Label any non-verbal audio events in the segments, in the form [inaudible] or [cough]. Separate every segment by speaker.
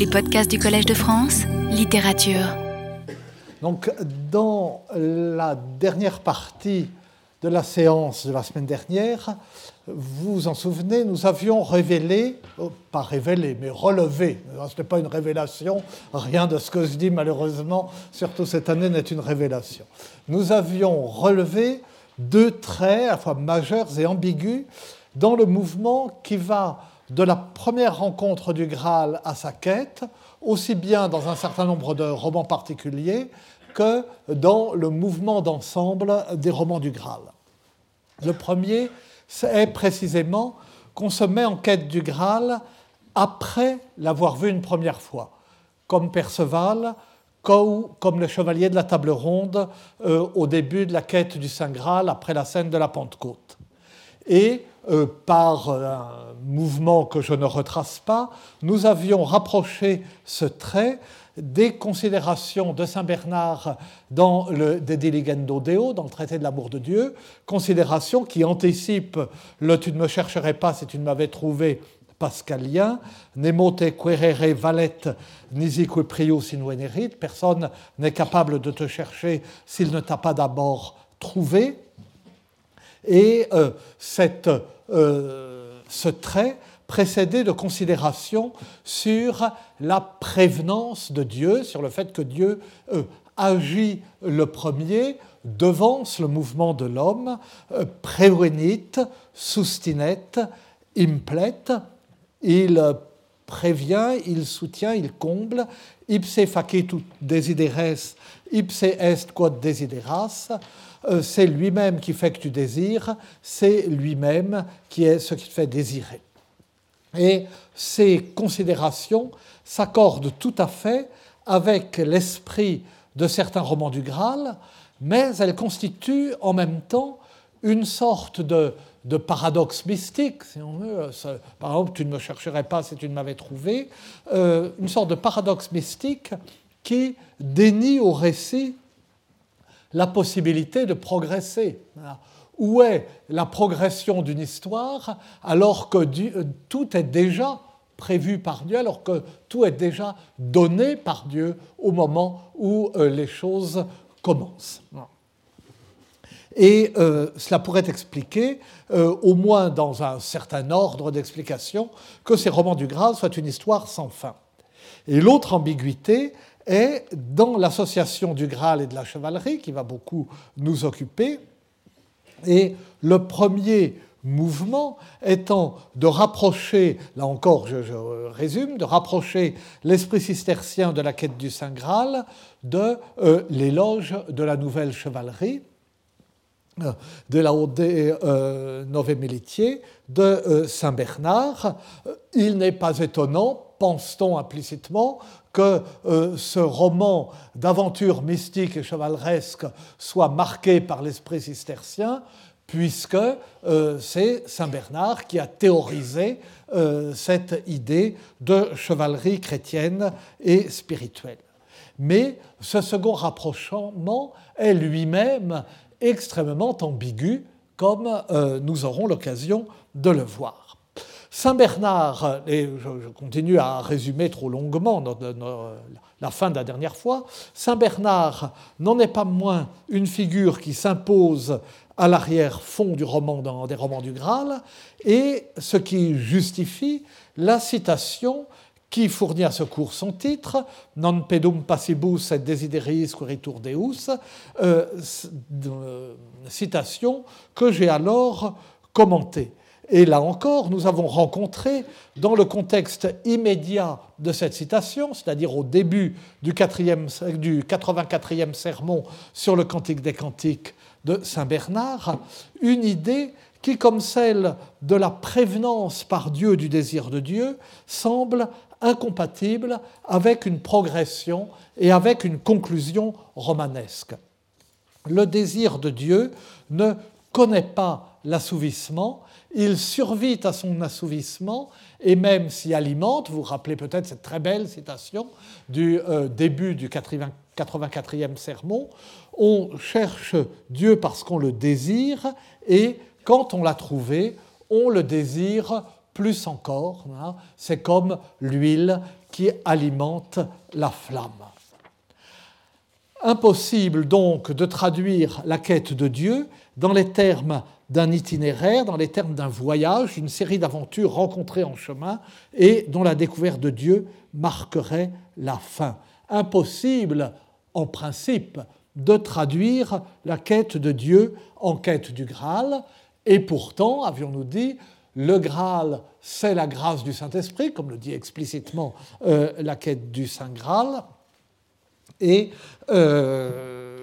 Speaker 1: Les podcasts du Collège de France, littérature.
Speaker 2: Donc, dans la dernière partie de la séance de la semaine dernière, vous vous en souvenez, nous avions révélé, oh, pas révélé, mais relevé, ce n'est pas une révélation, rien de ce que je dis malheureusement, surtout cette année, n'est une révélation. Nous avions relevé deux traits, à la fois majeurs et ambigus, dans le mouvement qui va de la première rencontre du Graal à sa quête, aussi bien dans un certain nombre de romans particuliers que dans le mouvement d'ensemble des romans du Graal. Le premier est précisément qu'on se met en quête du Graal après l'avoir vu une première fois, comme Perceval, comme le chevalier de la table ronde euh, au début de la quête du Saint Graal après la scène de la Pentecôte. Et euh, par un mouvement que je ne retrace pas, nous avions rapproché ce trait des considérations de Saint Bernard dans le De Diligendo Deo, dans le traité de l'amour de Dieu, considérations qui anticipent le Tu ne me chercherais pas si tu ne m'avais trouvé pascalien, Nemo te querere valet nisique prius in personne n'est capable de te chercher s'il ne t'a pas d'abord trouvé. Et euh, euh, ce trait précédé de considérations sur la prévenance de Dieu, sur le fait que Dieu euh, agit le premier, devance le mouvement de l'homme, prévenit, sustinet, implet, il prévient, il soutient, il comble, ipse facitur desideres, ipse est quod desideras, euh, c'est lui-même qui fait que tu désires, c'est lui-même qui est ce qui te fait désirer. Et ces considérations s'accordent tout à fait avec l'esprit de certains romans du Graal, mais elles constituent en même temps une sorte de, paradoxe mystique, si on veut. Par exemple, tu ne me chercherais pas si tu ne m'avais trouvé, euh, une sorte de paradoxe mystique qui dénie au récit la possibilité de progresser. Où est la progression d'une histoire alors que euh, tout est déjà prévu par Dieu, alors que tout est déjà donné par Dieu au moment où euh, les choses commencent? Et euh, cela pourrait expliquer, au moins dans un certain ordre d'explication, que ces romans du Graal soient une histoire sans fin. Et l'autre ambiguïté est dans l'association du Graal et de la chevalerie, qui va beaucoup nous occuper, et le premier mouvement étant de rapprocher, là encore je, résume, de rapprocher l'esprit cistercien de la quête du Saint Graal de euh, l'éloge de la nouvelle chevalerie, euh, de la des euh, Nove de euh, Saint Bernard. Il n'est pas étonnant, pense-t-on implicitement, que ce roman d'aventure mystique et chevaleresque soit marqué par l'esprit cistercien, puisque c'est Saint Bernard qui a théorisé cette idée de chevalerie chrétienne et spirituelle. Mais ce second rapprochement est lui-même extrêmement ambigu, comme euh, nous aurons l'occasion de le voir. Saint Bernard, et je continue à résumer trop longuement la fin de la dernière fois, Saint Bernard n'en est pas moins une figure qui s'impose à l'arrière-fond du des romans du Graal, et ce qui justifie la citation qui fournit à ce cours son titre, Non pedum passibus et desideris queritur Deus, euh, euh, citation que j'ai alors commentée. Et là encore, nous avons rencontré, dans le contexte immédiat de cette citation, c'est-à-dire au début du, 4e, du 84e sermon sur le Cantique des Cantiques de Saint Bernard, une idée qui, comme celle de la prévenance par Dieu du désir de Dieu, semble incompatible avec une progression et avec une conclusion romanesque. Le désir de Dieu ne connaît pas l'assouvissement, il survit à son assouvissement et même s'y alimente. Vous vous rappelez peut-être cette très belle citation du euh, début du 84e sermon. On cherche Dieu parce qu'on le désire et quand on l'a trouvé, on le désire plus encore. Hein. C'est comme l'huile qui alimente la flamme. Impossible donc de traduire la quête de Dieu dans les termes d'un itinéraire, dans les termes d'un voyage, une série d'aventures rencontrées en chemin et dont la découverte de Dieu marquerait la fin. Impossible, en principe, de traduire la quête de Dieu en quête du Graal, et pourtant, avions-nous dit, le Graal, c'est la grâce du Saint-Esprit, comme le dit explicitement euh, la quête du Saint Graal, et euh,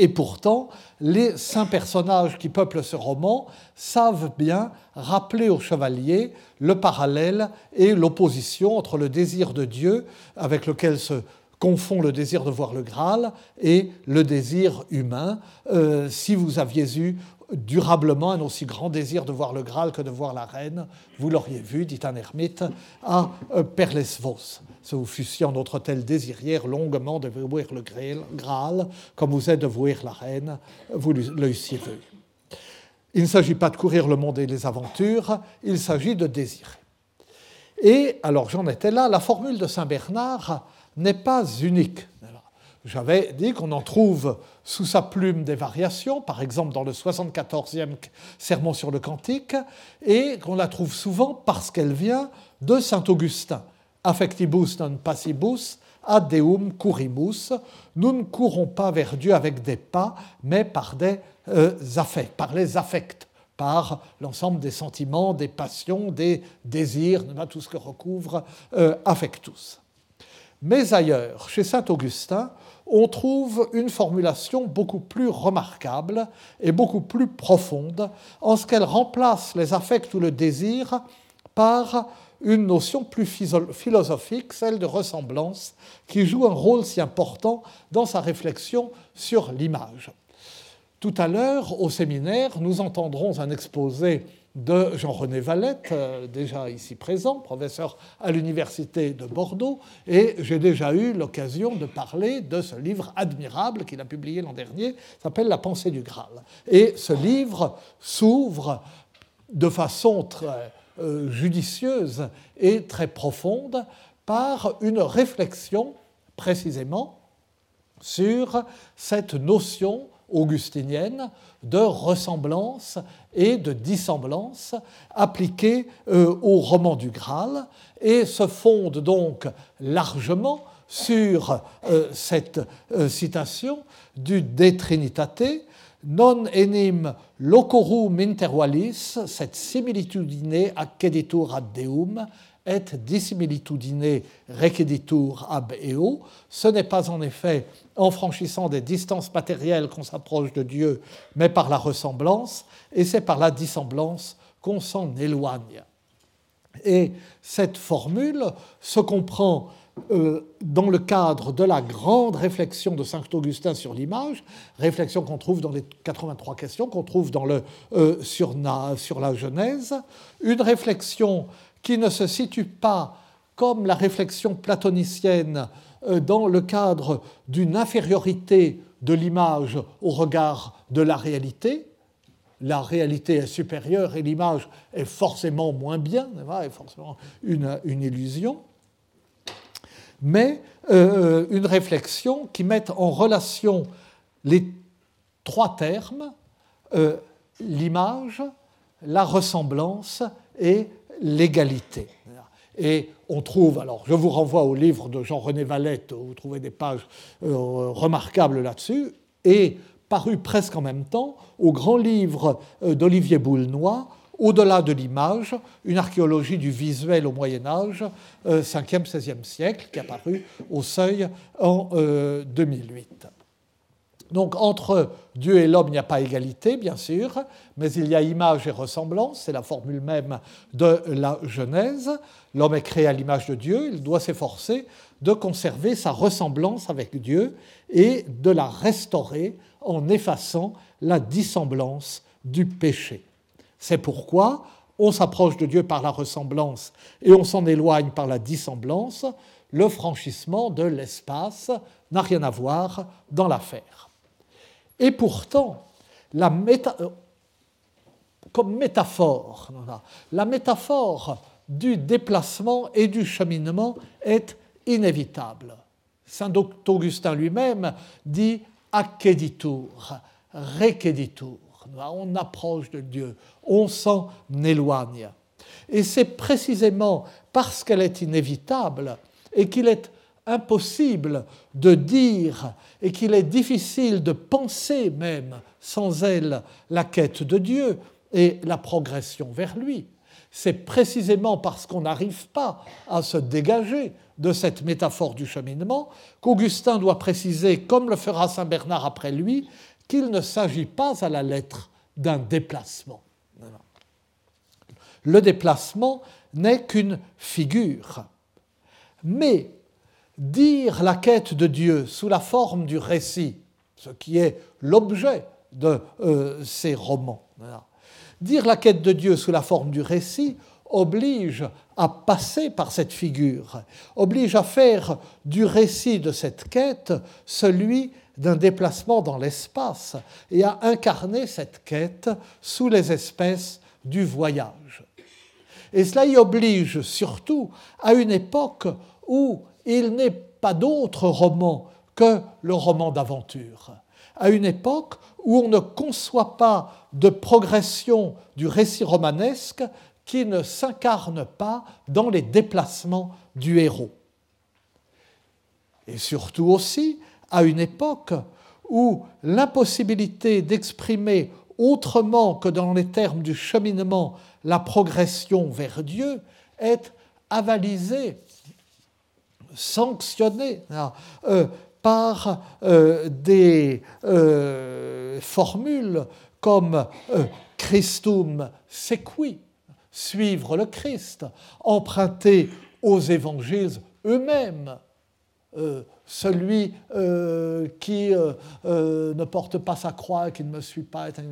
Speaker 2: et pourtant, les saints personnages qui peuplent ce roman savent bien rappeler aux chevaliers le parallèle et l'opposition entre le désir de Dieu, avec lequel se confond le désir de voir le Graal, et le désir humain. Euh, si vous aviez eu durablement un aussi grand désir de voir le Graal que de voir la reine, vous l'auriez vu, dit un ermite, à euh, Perlesvos si vous fussiez en notre tel désirière longuement de voir le Graal, comme vous êtes de voir la reine, vous l'eussiez vu. Il ne s'agit pas de courir le monde et les aventures, il s'agit de désirer. Et alors j'en étais là, la formule de Saint Bernard n'est pas unique. J'avais dit qu'on en trouve sous sa plume des variations, par exemple dans le 74e sermon sur le Cantique, et qu'on la trouve souvent parce qu'elle vient de Saint Augustin affectibus non passibus, ad deum curimus. Nous ne courons pas vers Dieu avec des pas, mais par des euh, affects, par les affects, par l'ensemble des sentiments, des passions, des désirs, tout ce que recouvre euh, affectus. Mais ailleurs, chez saint Augustin, on trouve une formulation beaucoup plus remarquable et beaucoup plus profonde en ce qu'elle remplace les affects ou le désir par une notion plus philosophique, celle de ressemblance, qui joue un rôle si important dans sa réflexion sur l'image. Tout à l'heure, au séminaire, nous entendrons un exposé de Jean-René Valette, euh, déjà ici présent, professeur à l'Université de Bordeaux, et j'ai déjà eu l'occasion de parler de ce livre admirable qu'il a publié l'an dernier, s'appelle La pensée du Graal. Et ce livre s'ouvre de façon très euh, judicieuse et très profonde par une réflexion précisément sur cette notion augustinienne de ressemblance et de dissemblance appliquée euh, au roman du Graal et se fonde donc largement sur euh, cette citation du De Trinitate non enim locorum intervalis, cette similitudine acceditur ad Deum, et dissimilitudine receditur ab eo. Ce n'est pas en effet en franchissant des distances matérielles qu'on s'approche de Dieu, mais par la ressemblance, et c'est par la dissemblance qu'on s'en éloigne. Et cette formule se comprend euh, dans le cadre de la grande réflexion de Saint Augustin sur l'image, réflexion qu'on trouve dans les 83 questions, qu'on trouve dans le, euh, sur la Genèse, une réflexion qui ne se situe pas comme la réflexion platonicienne euh, dans le cadre d'une infériorité de l'image au regard de la réalité. La réalité est supérieure et l'image est forcément moins bien, est forcément une, illusion mais euh, une réflexion qui mette en relation les trois termes, euh, l'image, la ressemblance et l'égalité. Et on trouve, alors je vous renvoie au livre de Jean-René Valette, vous trouvez des pages euh, remarquables là-dessus, et paru presque en même temps au grand livre d'Olivier Boulnois, au-delà de l'image, une archéologie du visuel au Moyen Âge, 5e, euh, 16e siècle, qui est apparue au seuil en 2008. Donc entre Dieu et l'homme, il n'y a pas égalité, bien sûr, mais il y a image et ressemblance, c'est la formule même de la Genèse. L'homme est créé à l'image de Dieu, il doit s'efforcer de conserver sa ressemblance avec Dieu et de la restaurer en effaçant la dissemblance du péché. C'est pourquoi on s'approche de Dieu par la ressemblance et on s'en éloigne par la dissemblance. Le franchissement de l'espace n'a rien à voir dans l'affaire. Et pourtant, euh, comme métaphore, la métaphore du déplacement et du cheminement est inévitable. Saint Augustin lui-même dit acceditur, requeditur. On approche de Dieu, on s'en éloigne. Et c'est précisément parce qu'elle est inévitable et qu'il est impossible de dire et qu'il est difficile de penser même sans elle la quête de Dieu et la progression vers lui. C'est précisément parce qu'on n'arrive pas à se dégager de cette métaphore du cheminement qu'Augustin doit préciser, comme le fera Saint Bernard après lui, qu'il ne s'agit pas à la lettre d'un déplacement. Le déplacement n'est qu'une figure. Mais dire la quête de Dieu sous la forme du récit, ce qui est l'objet de euh, ces romans, dire la quête de Dieu sous la forme du récit oblige à passer par cette figure, oblige à faire du récit de cette quête celui d'un déplacement dans l'espace et à incarner cette quête sous les espèces du voyage. Et cela y oblige surtout à une époque où il n'est pas d'autre roman que le roman d'aventure, à une époque où on ne conçoit pas de progression du récit romanesque qui ne s'incarne pas dans les déplacements du héros. Et surtout aussi à une époque où l'impossibilité d'exprimer autrement que dans les termes du cheminement la progression vers Dieu est avalisée, sanctionnée hein, euh, par euh, des euh, formules comme Christum sequi, suivre le Christ, emprunter aux évangiles eux-mêmes, celui euh, qui euh, euh, ne porte pas sa croix, qui ne me suit pas, etc.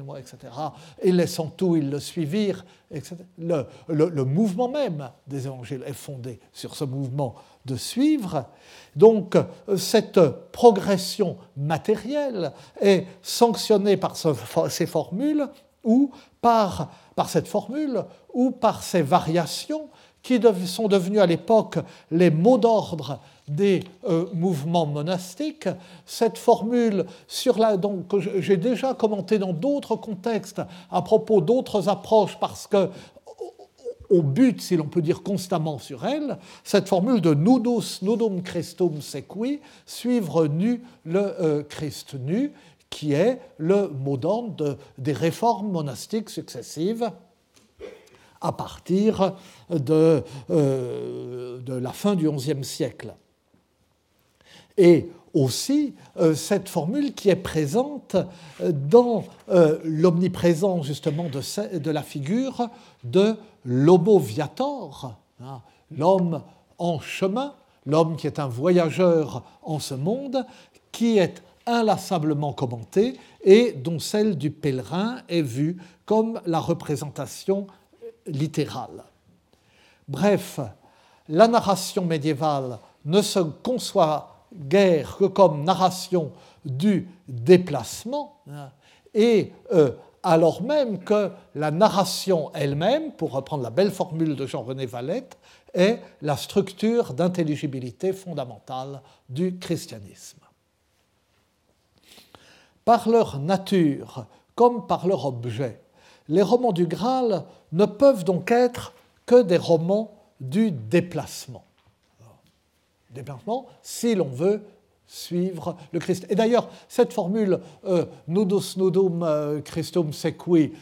Speaker 2: Et laissant tout, ils le suivirent. Etc. Le, mouvement même des évangiles est fondé sur ce mouvement de suivre. Donc cette progression matérielle est sanctionnée par ces formules ou par cette formule ou par ces variations qui sont devenues à l'époque les mots d'ordre des euh, mouvements monastiques. Cette formule sur la, donc, que j'ai déjà commenté dans d'autres contextes à propos d'autres approches parce que au but, si l'on peut dire constamment sur elle, cette formule de nudus nudum Christum sequi, suivre nu le euh, Christ nu, qui est le mot d'ordre des réformes monastiques successives à partir de, euh, de la fin du XIe siècle et aussi euh, cette formule qui est présente euh, dans euh, l'omniprésence justement de, la figure de l'homo viator, hein, l'homme en chemin, l'homme qui est un voyageur en ce monde, qui est inlassablement commenté et dont celle du pèlerin est vue comme la représentation littérale. Bref, la narration médiévale ne se conçoit guère que comme narration du déplacement, hein, et euh, alors même que la narration elle-même, pour reprendre la belle formule de Jean-René Valette, est la structure d'intelligibilité fondamentale du christianisme. Par leur nature, comme par leur objet, les romans du Graal ne peuvent donc être que des romans du déplacement déplacement si l'on veut suivre le Christ. Et d'ailleurs, cette formule euh, nudus nudum euh, Christum sequi,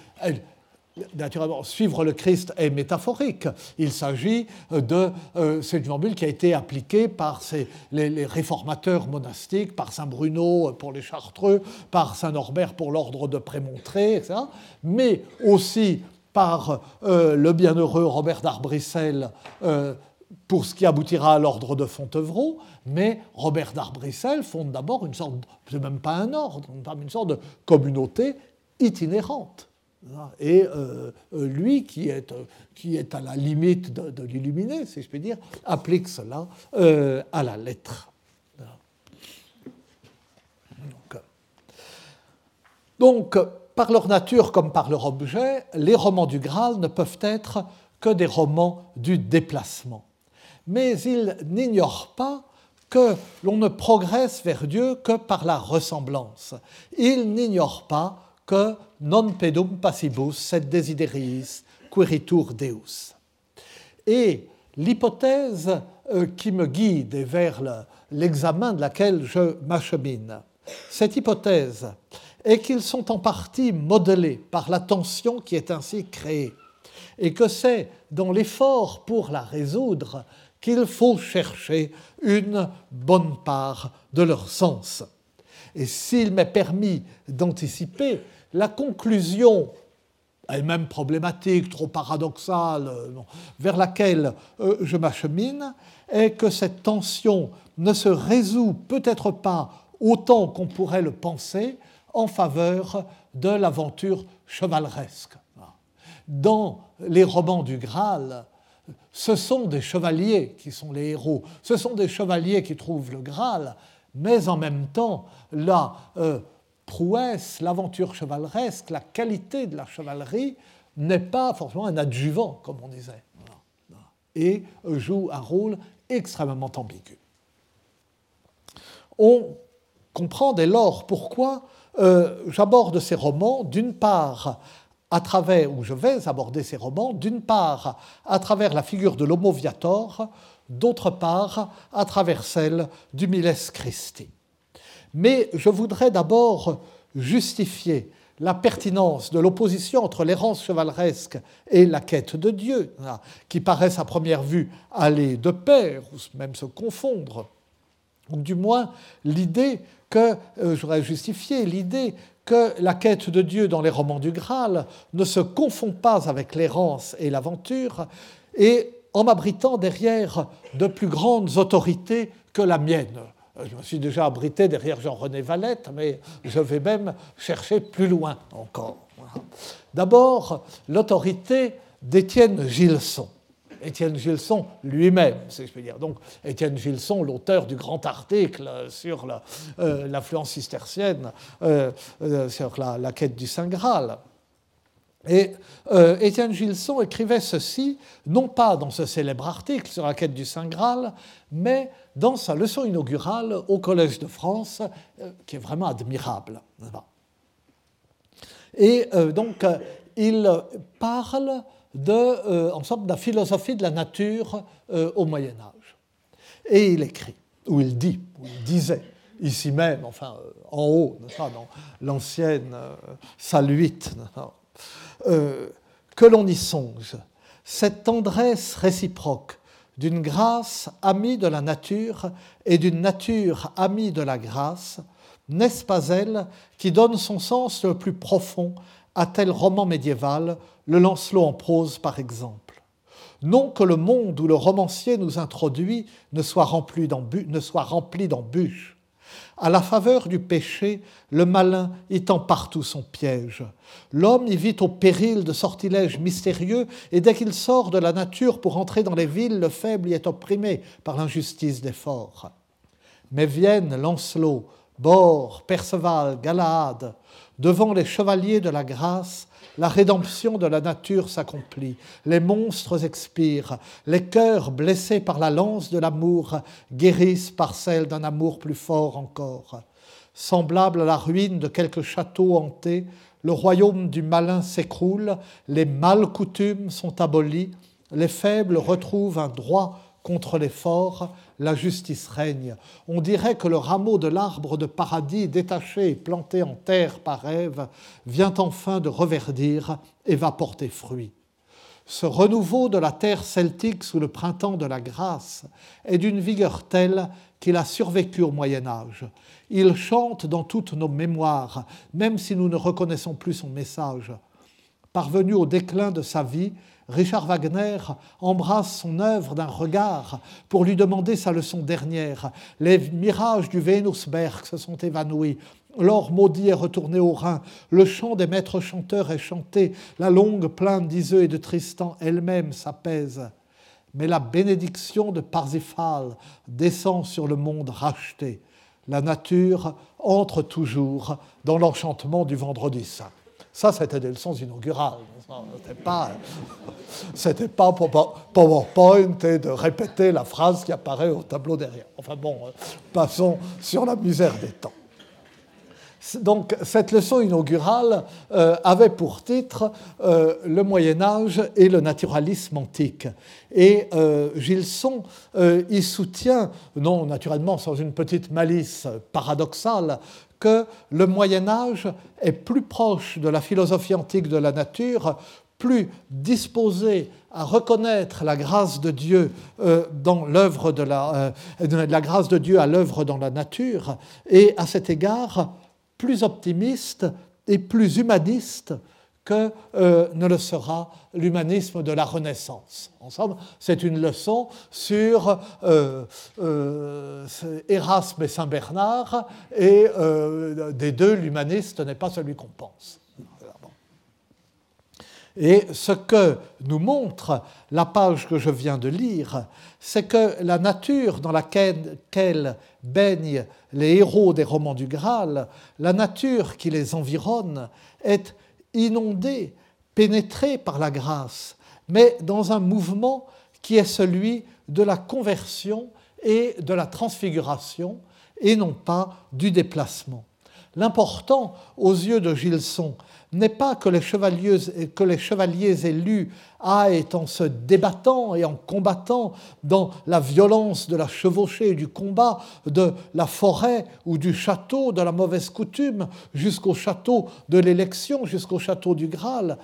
Speaker 2: naturellement, suivre le Christ est métaphorique. Il s'agit de. Euh, c'est une formule qui a été appliquée par les, réformateurs monastiques, par Saint Bruno pour les Chartreux, par Saint Norbert pour l'ordre de Prémontré. Mais aussi par le bienheureux Robert d'Arbrissel pour ce qui aboutira à l'ordre de Fontevraud, mais Robert d'Arbrissel fonde d'abord une sorte, c'est même pas un ordre, une sorte de communauté itinérante. Et euh, lui, qui est, qui est à la limite de, l'illuminé, si je puis dire, applique cela euh, à la lettre. donc, par leur nature comme par leur objet, les romans du Graal ne peuvent être que des romans du déplacement. Mais il n'ignore pas que l'on ne progresse vers Dieu que par la ressemblance. Il n'ignore pas que non pedum passibus sed desideriis queritur Deus. Et l'hypothèse euh, qui me guide et vers l'examen de laquelle je m'achemine, cette hypothèse est qu'ils sont en partie modelés par la tension qui est ainsi créée, et que c'est dans l'effort pour la résoudre qu'il faut chercher une bonne part de leur sens. Et s'il m'est permis d'anticiper, la conclusion elle-même problématique, trop paradoxale, euh, vers laquelle euh, je m'achemine, est que cette tension ne se résout peut-être pas autant qu'on pourrait le penser en faveur de l'aventure chevaleresque. Dans les romans du Graal, ce sont des chevaliers qui sont les héros, ce sont des chevaliers qui trouvent le Graal, mais en même temps, la euh, prouesse, l'aventure chevaleresque, la qualité de la chevalerie n'est pas forcément un adjuvant, comme on disait, et joue un rôle extrêmement ambigu. On comprend dès lors pourquoi euh, j'aborde ces romans, d'une part, à travers, ou je vais aborder ces romans, d'une part à travers la figure de l'Homo Viator, d'autre part à travers celle du Miles Christi. Mais je voudrais d'abord justifier la pertinence de l'opposition entre l'errance chevaleresque et la quête de Dieu, hein, qui paraissent à première vue aller de pair, ou même se confondre, ou du moins l'idée que, euh, j'aurais justifié l'idée que la quête de Dieu dans les romans du Graal ne se confond pas avec l'errance et l'aventure, et en m'abritant derrière de plus grandes autorités que la mienne. Je me suis déjà abrité derrière Jean-René Valette, mais je vais même chercher plus loin encore. D'abord, l'autorité d'Étienne Gilson. Étienne Gilson lui-même, si je peux dire. Donc, Étienne Gilson, l'auteur du grand article sur euh, l'influence cistercienne, euh, euh, sur la, quête du Saint Graal. Et Étienne Gilson écrivait ceci, non pas dans ce célèbre article sur la quête du Saint Graal, mais dans sa leçon inaugurale au Collège de France, qui est vraiment admirable. Et donc, il parle de, euh, en de la philosophie de la nature euh, au Moyen Âge. Et il écrit, ou il dit, ou il disait, ici même, enfin euh, en haut, dans l'ancienne saluite, que l'on y songe, cette tendresse réciproque d'une grâce amie de la nature et d'une nature amie de la grâce, n'est-ce pas elle qui donne son sens le plus profond à tel roman médiéval, le Lancelot en prose par exemple. Non que le monde où le romancier nous introduit ne soit rempli d'embûches. À la faveur du péché, le malin y tend partout son piège. L'homme y vit au péril de sortilèges mystérieux, et dès qu'il sort de la nature pour entrer dans les villes, le faible y est opprimé par l'injustice des forts. Mais viennent Lancelot, Bord, Perceval, Galahad, Devant les chevaliers de la grâce, la rédemption de la nature s'accomplit, les monstres expirent, les cœurs blessés par la lance de l'amour guérissent par celle d'un amour plus fort encore. Semblable à la ruine de quelque château hanté, le royaume du malin s'écroule, les mal coutumes sont abolies, les faibles retrouvent un droit contre les forts, la justice règne. On dirait que le rameau de l'arbre de paradis détaché et planté en terre par Ève vient enfin de reverdir et va porter fruit. Ce renouveau de la terre celtique sous le printemps de la grâce est d'une vigueur telle qu'il a survécu au Moyen Âge. Il chante dans toutes nos mémoires, même si nous ne reconnaissons plus son message. Parvenu au déclin de sa vie, Richard Wagner embrasse son œuvre d'un regard pour lui demander sa leçon dernière. Les mirages du Venusberg se sont évanouis. L'or maudit est retourné au Rhin. Le chant des maîtres chanteurs est chanté. La longue plainte d'Iseux et de Tristan elle-même s'apaise. Mais la bénédiction de Parsifal descend sur le monde racheté. La nature entre toujours dans l'enchantement du vendredi saint. Ça, c'était des leçons inaugurales. C'était pas, c'était pas PowerPoint et de répéter la phrase qui apparaît au tableau derrière. Enfin bon, euh, passons sur la misère des temps. Donc cette leçon inaugurale euh, avait pour titre euh, Le Moyen Âge et le naturalisme antique. Et Gilson y soutient, non naturellement sans une petite malice paradoxale, que le Moyen Âge est plus proche de la philosophie antique de la nature, plus disposé à reconnaître la grâce de Dieu euh, dans l'œuvre euh, la grâce de Dieu à l'œuvre dans la nature, et à cet égard plus optimiste et plus humaniste que euh, ne le sera l'humanisme de la Renaissance. Ensemble, c'est une leçon sur euh, euh, Erasme et Saint Bernard, et des deux, l'humaniste n'est pas celui qu'on pense. Et ce que nous montre la page que je viens de lire, c'est que la nature dans laquelle baignent les héros des romans du Graal, la nature qui les environne, est inondé, pénétré par la grâce, mais dans un mouvement qui est celui de la conversion et de la transfiguration, et non pas du déplacement. L'important, aux yeux de Gilson, n'est pas que les, chevaliers élus aillent en se débattant et en combattant dans la violence de la chevauchée et du combat, de la forêt ou du château, de la mauvaise coutume, jusqu'au château de l'élection, jusqu'au château du Graal,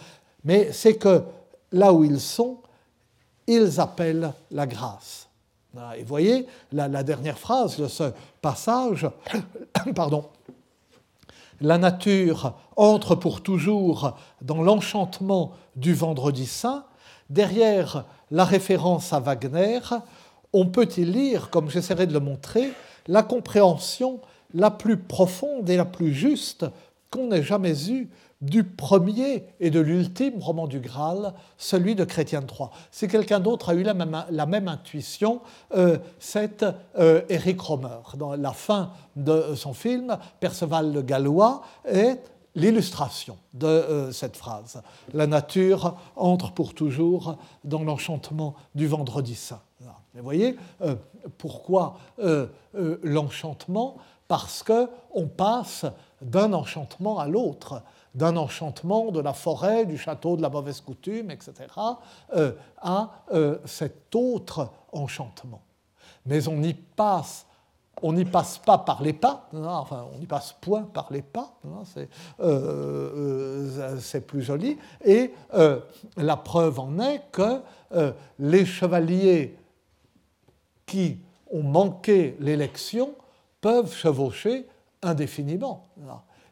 Speaker 2: mais c'est que là où ils sont, ils appellent la grâce. Et vous voyez, la, la dernière phrase de ce passage, [coughs] pardon, la nature entre pour toujours dans l'enchantement du vendredi saint, derrière la référence à Wagner, on peut y lire, comme j'essaierai de le montrer, la compréhension la plus profonde et la plus juste qu'on ait jamais eue du premier et de l'ultime roman du Graal, celui de Chrétien III. Si quelqu'un d'autre a eu la même, intuition, euh, c'est euh, Eric Romer. Dans la fin de son film, Perceval le Gallois est l'illustration de euh, cette phrase. La nature entre pour toujours dans l'enchantement du vendredi saint. Vous voyez, pourquoi l'enchantement? Parce qu'on passe d'un enchantement à l'autre d'un enchantement de la forêt, du château de la mauvaise coutume, etc., euh, à euh, cet autre enchantement. Mais on n'y passe, on n'y passe pas par les pas, hein, enfin on n'y passe point par les pas, hein, euh, c'est plus joli, et la preuve en est que les chevaliers qui ont manqué l'élection peuvent chevaucher indéfiniment.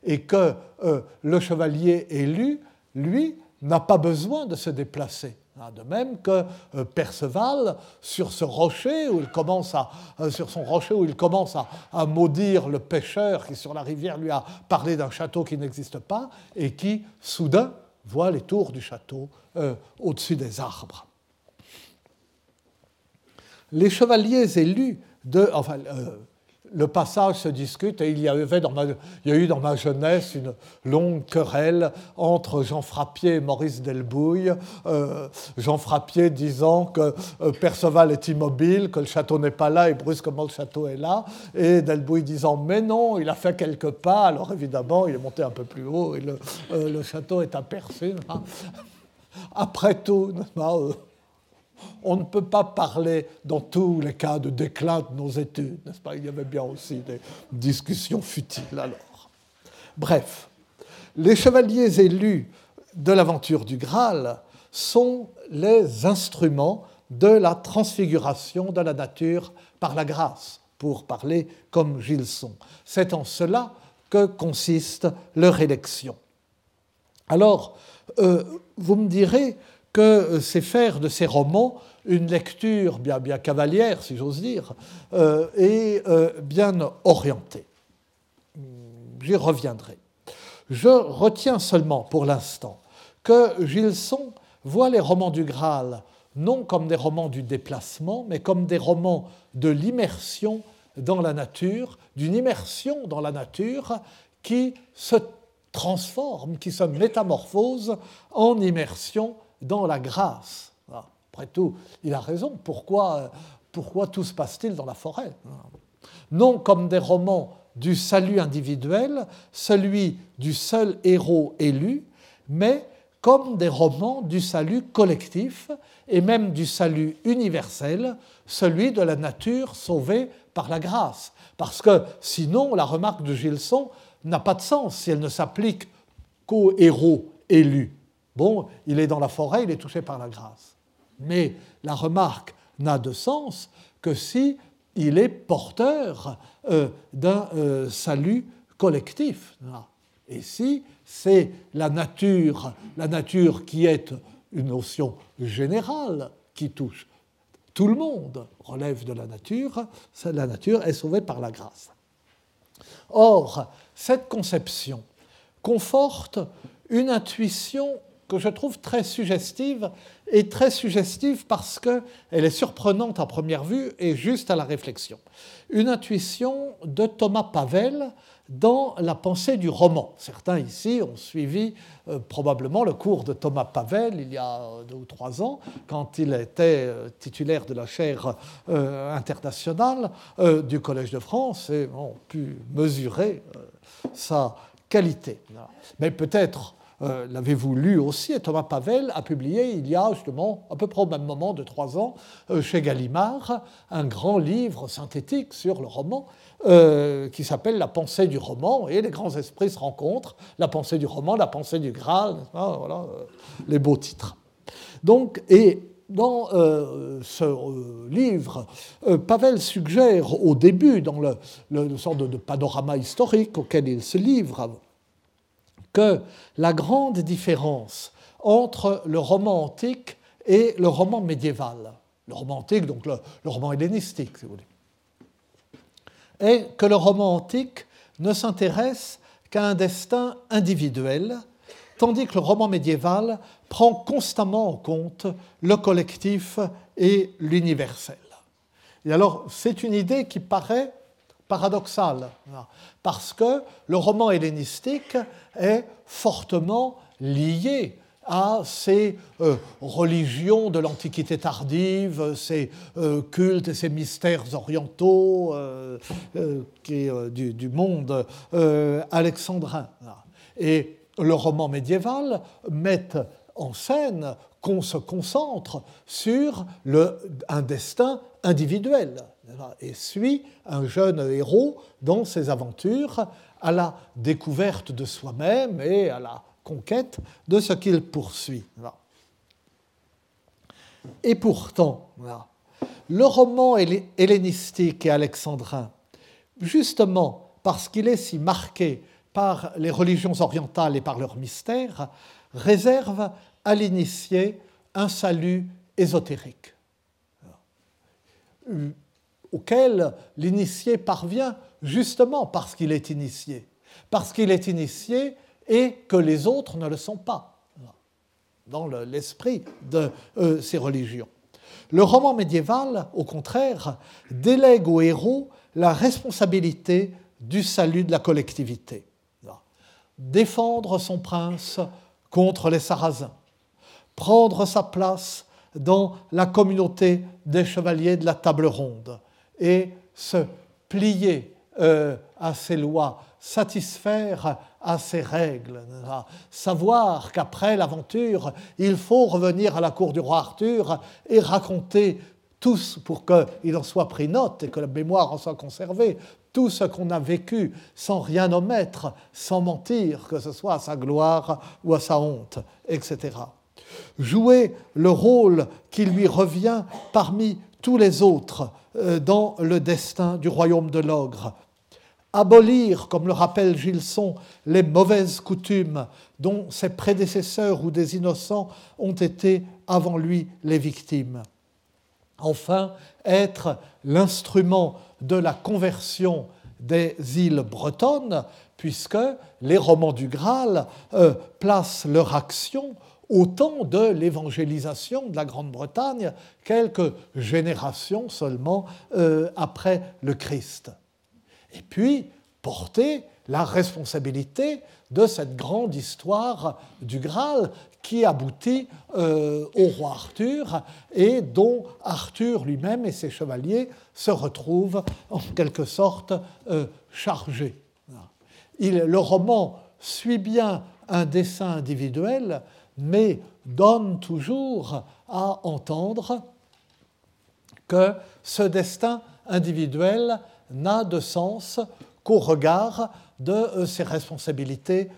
Speaker 2: Et que euh, le chevalier élu, lui, n'a pas besoin de se déplacer. De même que euh, Perceval, sur ce rocher où il commence à, euh, sur son rocher où il commence à, maudire le pêcheur qui sur la rivière lui a parlé d'un château qui n'existe pas et qui soudain voit les tours du château au-dessus des arbres. Les chevaliers élus de, enfin, le passage se discute et il y, avait dans il y a eu dans ma jeunesse une longue querelle entre Jean Frappier et Maurice Delbouille. Euh, Jean Frappier disant que euh, Perceval est immobile, que le château n'est pas là et brusquement le château est là, et Delbouille disant mais non, il a fait quelques pas, alors évidemment il est monté un peu plus haut et le, euh, château est aperçu. Hein. Après tout, on ne peut pas parler dans tous les cas de déclin de nos études, n'est-ce pas? Il y avait bien aussi des discussions futiles alors. Bref, les chevaliers élus de l'aventure du Graal sont les instruments de la transfiguration de la nature par la grâce, pour parler comme Gilson. C'est en cela que consiste leur élection. Alors, euh, vous me direz, que euh, c'est faire de ces romans une lecture bien, bien cavalière, si j'ose dire, euh, et euh, bien orientée. J'y reviendrai. Je retiens seulement pour l'instant que Gilson voit les romans du Graal non comme des romans du déplacement, mais comme des romans de l'immersion dans la nature, d'une immersion dans la nature qui se transforme, qui se métamorphose en immersion dans la grâce. Après tout, il a raison. Pourquoi, pourquoi tout se passe-t-il dans la forêt? Non comme des romans du salut individuel, celui du seul héros élu, mais comme des romans du salut collectif et même du salut universel, celui de la nature sauvée par la grâce. Parce que sinon, la remarque de Gilson n'a pas de sens si elle ne s'applique qu'au héros élu. Bon, il est dans la forêt, il est touché par la grâce. Mais la remarque n'a de sens que si il est porteur euh, d'un euh, salut collectif. Et si c'est la nature, la nature qui est une notion générale qui touche tout le monde, relève de la nature, la nature est sauvée par la grâce. Or, cette conception conforte une intuition que je trouve très suggestive, et très suggestive parce qu'elle est surprenante à première vue et juste à la réflexion. Une intuition de Thomas Pavel dans la pensée du roman. Certains ici ont suivi euh, probablement le cours de Thomas Pavel il y a deux ou trois ans, quand il était euh, titulaire de la chaire euh, internationale du Collège de France et ont pu mesurer sa qualité. Mais peut-être euh, l'avez-vous lu aussi, et Thomas Pavel a publié il y a justement à peu près au même moment de trois ans euh, chez Gallimard un grand livre synthétique sur le roman euh, qui s'appelle La pensée du roman, et les grands esprits se rencontrent, la pensée du roman, la pensée du Graal, voilà, les beaux titres. Donc, et dans ce livre, Pavel suggère au début, dans le, le, sorte de, de, panorama historique auquel il se livre, que la grande différence entre le roman antique et le roman médiéval, le roman antique, donc le, roman hellénistique, si vous voulez, est que le roman antique ne s'intéresse qu'à un destin individuel, tandis que le roman médiéval prend constamment en compte le collectif et l'universel. Et alors, c'est une idée qui paraît paradoxale, parce que le roman hellénistique est fortement lié à ces euh, religions de l'Antiquité tardive, ces euh, cultes et ces mystères orientaux euh, du, monde alexandrin. Et le roman médiéval met en scène qu'on se concentre sur un destin individuel et suit un jeune héros dans ses aventures à la découverte de soi-même et à la conquête de ce qu'il poursuit. Et pourtant, le roman hellénistique et alexandrin, justement parce qu'il est si marqué par les religions orientales et par leurs mystères, réserve à l'initié un salut ésotérique auquel l'initié parvient justement parce qu'il est initié, parce qu'il est initié et que les autres ne le sont pas, dans l'esprit de euh, ces religions. Le roman médiéval, au contraire, délègue au héros la responsabilité du salut de la collectivité. Défendre son prince contre les Sarrasins, prendre sa place dans la communauté des chevaliers de la table ronde, et se plier euh, à ses lois, satisfaire à ses règles, savoir qu'après l'aventure, il faut revenir à la cour du roi Arthur et raconter tous pour qu'il en soit pris note et que la mémoire en soit conservée, tout ce qu'on a vécu sans rien omettre, sans mentir, que ce soit à sa gloire ou à sa honte, etc. Jouer le rôle qui lui revient parmi tous les autres dans le destin du royaume de l'ogre. Abolir, comme le rappelle Gilson, les mauvaises coutumes dont ses prédécesseurs ou des innocents ont été avant lui les victimes. Enfin, être l'instrument de la conversion des îles bretonnes, puisque les romans du Graal euh, placent leur action au temps de l'évangélisation de la Grande-Bretagne, quelques générations seulement euh, après le Christ. Et puis, porter la responsabilité de cette grande histoire du Graal qui aboutit euh, au roi Arthur et dont Arthur lui-même et ses chevaliers se retrouvent en quelque sorte euh, chargés. le roman suit bien un dessin individuel, mais donne toujours à entendre que ce destin individuel n'a de sens qu'au regard de euh, ses responsabilités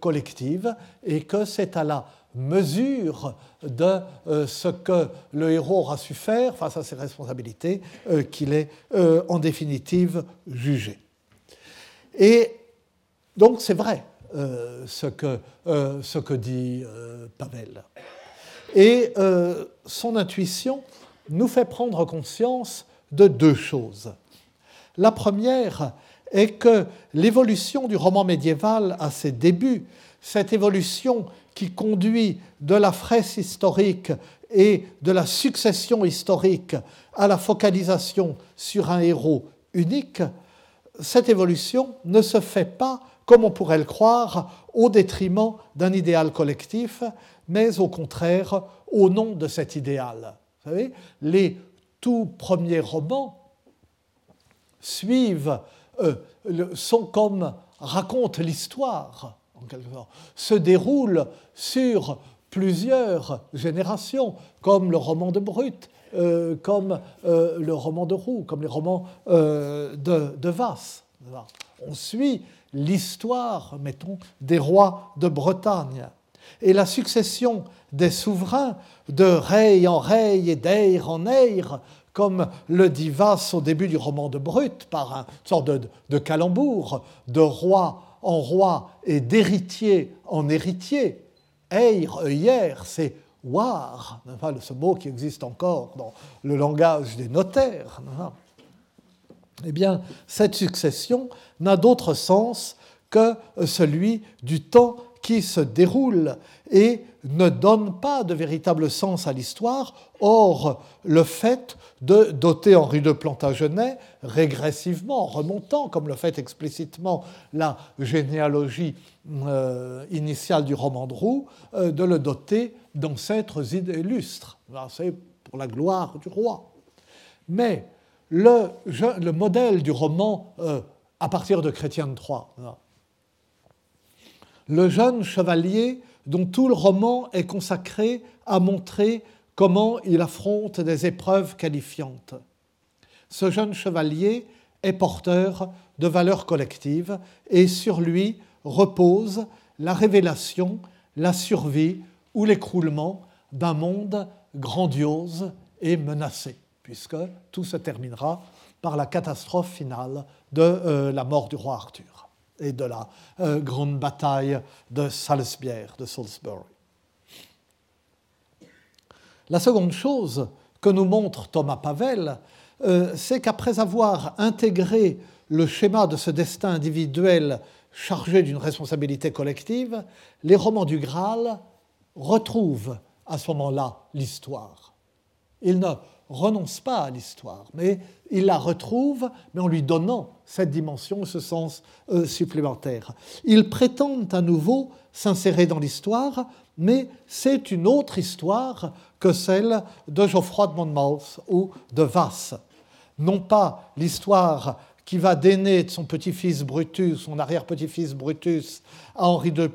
Speaker 2: collectives et que c'est à la mesure de euh, ce que le héros aura su faire face à ses responsabilités euh, qu'il est euh, en définitive jugé. Et donc c'est vrai ce, que, ce que dit Pavel. Et son intuition nous fait prendre conscience de deux choses. La première est que l'évolution du roman médiéval à ses débuts, cette évolution qui conduit de la fraisse historique et de la succession historique à la focalisation sur un héros unique, cette évolution ne se fait pas, comme on pourrait le croire, au détriment d'un idéal collectif, mais au contraire au nom de cet idéal. Vous savez, les tout premiers romans suivent, euh, sont comme racontent l'histoire se déroule sur plusieurs générations, comme le roman de Brut, euh, comme euh, le roman de Roux, comme les romans de, de Vasse. On suit l'histoire, mettons, des rois de Bretagne. Et la succession des souverains, de rey en rey et d'eir en eir, comme le dit Vasse au début du roman de Brut, par une sorte de, de calembour, de roi en roi et d'héritier en héritier. Eir, hier, c'est war, ce mot qui existe encore dans le langage des notaires. Eh bien, cette succession n'a d'autre sens que celui du temps qui se déroule et ne donne pas de véritable sens à l'histoire. Or, le fait de doter Henri de Plantagenet régressivement, remontant, comme le fait explicitement la généalogie euh, initiale du roman de Roux, euh, de le doter d'ancêtres illustres. C'est pour la gloire du roi. Mais le, le modèle du roman euh, à partir de Chrétien de le jeune chevalier dont tout le roman est consacré à montrer comment il affronte des épreuves qualifiantes. Ce jeune chevalier est porteur de valeurs collectives et sur lui repose la révélation, la survie ou l'écroulement d'un monde grandiose et menacé, puisque tout se terminera par la catastrophe finale de euh, la mort du roi Arthur et de la euh, grande bataille de Salisbury, de Salisbury. La seconde chose que nous montre Thomas Pavel, euh, c'est qu'après avoir intégré le schéma de ce destin individuel chargé d'une responsabilité collective, les romans du Graal retrouvent à ce moment-là l'histoire. Ils ne renonce pas à l'histoire, mais il la retrouve, mais en lui donnant cette dimension, ce sens euh, supplémentaire. Ils prétendent à nouveau s'insérer dans l'histoire, mais c'est une autre histoire que celle de Geoffroy de Monmouth ou de Vasse. Non pas l'histoire qui va donner de son petit-fils Brutus, son arrière-petit-fils Brutus, à Henri de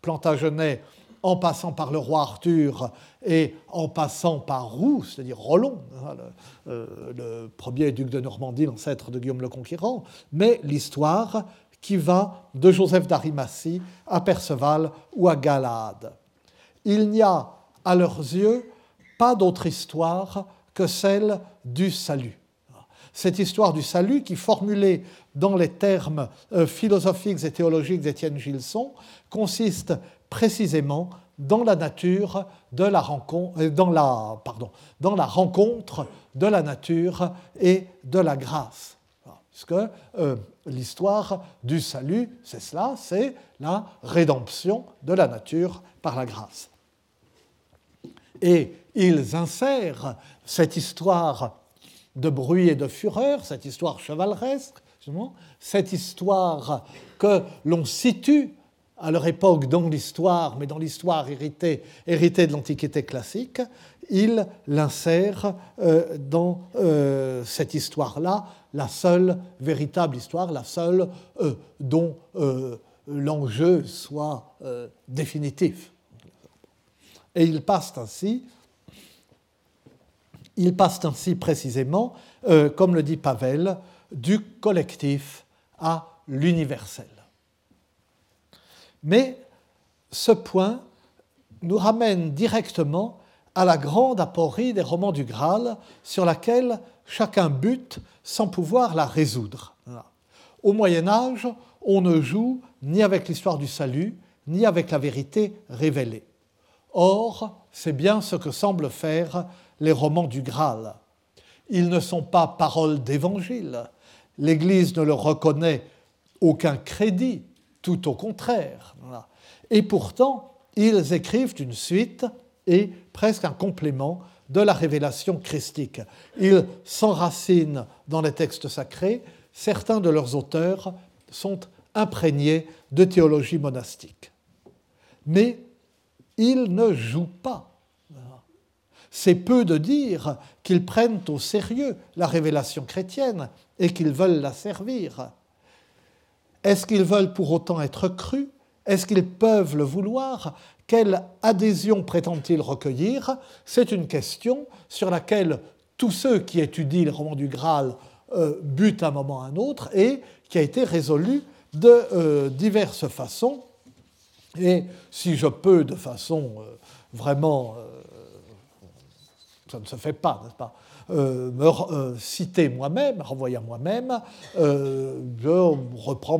Speaker 2: Plantagenet, en passant par le roi Arthur et en passant par Roux, c'est-à-dire Rollon, hein, euh, le, premier duc de Normandie, l'ancêtre de Guillaume le Conquérant, mais l'histoire qui va de Joseph d'Arimathie à Perceval ou à Galade. Il n'y a, à leurs yeux, pas d'autre histoire que celle du salut. Cette histoire du salut qui, formulée dans les termes euh, philosophiques et théologiques d'Étienne Gilson, consiste précisément dans la nature de la rencontre, euh, dans la, pardon, dans la rencontre de la nature et de la grâce. Parce que euh, l'histoire du salut, c'est cela, c'est la rédemption de la nature par la grâce. Et ils insèrent cette histoire de bruit et de fureur, cette histoire chevaleresque, cette histoire que l'on situe à leur époque dans l'histoire, mais dans l'histoire héritée, de l'Antiquité classique, il l'insère euh, dans euh, cette histoire-là, la seule véritable histoire, la seule euh, dont l'enjeu soit définitif. Et il passe ainsi, il passe ainsi précisément, comme le dit Pavel, du collectif à l'universel. Mais ce point nous ramène directement à la grande aporie des romans du Graal sur laquelle chacun bute sans pouvoir la résoudre. Au Moyen Âge, on ne joue ni avec l'histoire du salut, ni avec la vérité révélée. Or, c'est bien ce que semblent faire les romans du Graal. Ils ne sont pas paroles d'évangile. L'Église ne leur reconnaît aucun crédit, tout au contraire. Et pourtant, ils écrivent une suite et presque un complément de la révélation christique. Ils s'enracinent dans les textes sacrés, certains de leurs auteurs sont imprégnés de théologie monastique. Mais ils ne jouent pas. C'est peu de dire qu'ils prennent au sérieux la révélation chrétienne et qu'ils veulent la servir. Est-ce qu'ils veulent pour autant être crus? Est-ce qu'ils peuvent le vouloir? Quelle adhésion prétendent-ils recueillir? C'est une question sur laquelle tous ceux qui étudient le roman du Graal euh, butent à un moment ou à un autre et qui a été résolue de euh, diverses façons. Et si je peux, de façon euh, vraiment. ça ne se fait pas, n'est-ce pas? Me citer moi-même, renvoyer à moi-même, je reprends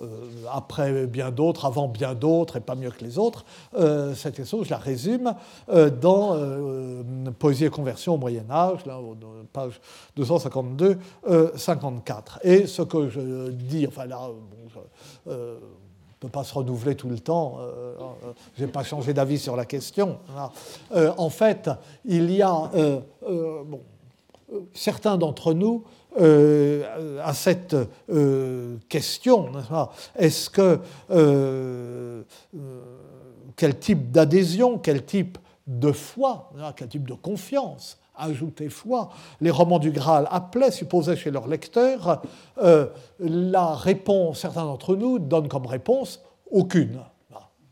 Speaker 2: euh, après bien d'autres, avant bien d'autres, et pas mieux que les autres. Euh, cette question, je la résume euh, dans Poésie et conversion au Moyen Âge, page 252-54. Et ce que je dis, enfin là, je, ne peut pas se renouveler tout le temps. je n'ai pas changé d'avis sur la question. en fait, il y a bon, certains d'entre nous euh, à cette euh, question. Est-ce que euh, quel type d'adhésion, quel type de foi, quel type de confiance ajouter foi, les romans du Graal appelaient, supposaient chez leurs lecteurs, la réponse, certains d'entre nous donnent comme réponse aucune.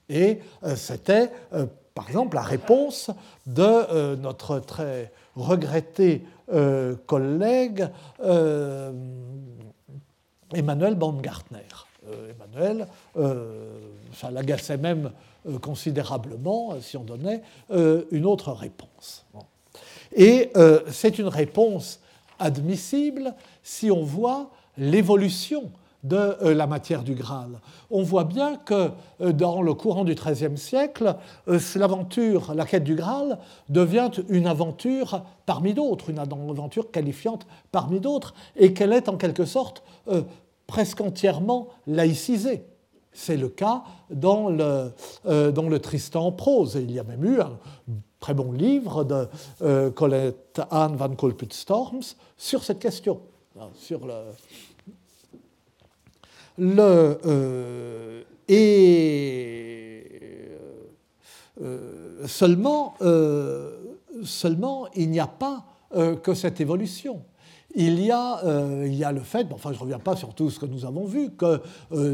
Speaker 2: Et c'était, par exemple, la réponse de notre très regretté euh, collègue euh, Emmanuel Baumgartner. Euh, Emmanuel, ça l'agaçait même considérablement si on donnait une autre réponse. Et c'est une réponse admissible si on voit l'évolution de euh, la matière du Graal. On voit bien que euh, dans le courant du XIIIe siècle, euh, l'aventure, la quête du Graal, devient une aventure parmi d'autres, une aventure qualifiante parmi d'autres, et qu'elle est en quelque sorte presque entièrement laïcisée. C'est le cas dans le, dans le Tristan en prose. il y a même eu un très bon livre de Colette Anne van Colput-Storms sur cette question, hein, sur le, euh, et euh, seulement, euh, seulement, il n'y a pas que cette évolution. Il y, a, il y a le fait, enfin je ne reviens pas sur tout ce que nous avons vu, que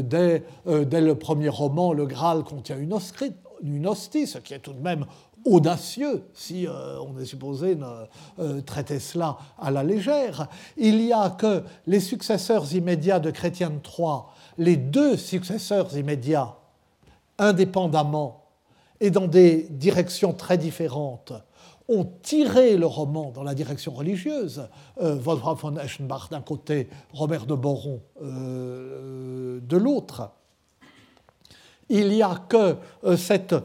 Speaker 2: dès, dès, le premier roman, le Graal contient une, une hostie, ce qui est tout de même audacieux si euh, on est supposé euh, traiter cela à la légère. Il n'y a que les successeurs immédiats de Chrétien III, les deux successeurs immédiats, indépendamment et dans des directions très différentes, ont tiré le roman dans la direction religieuse. Euh, Wolfram von Eschenbach d'un côté, Robert de Boron de l'autre. Il n'y a que cet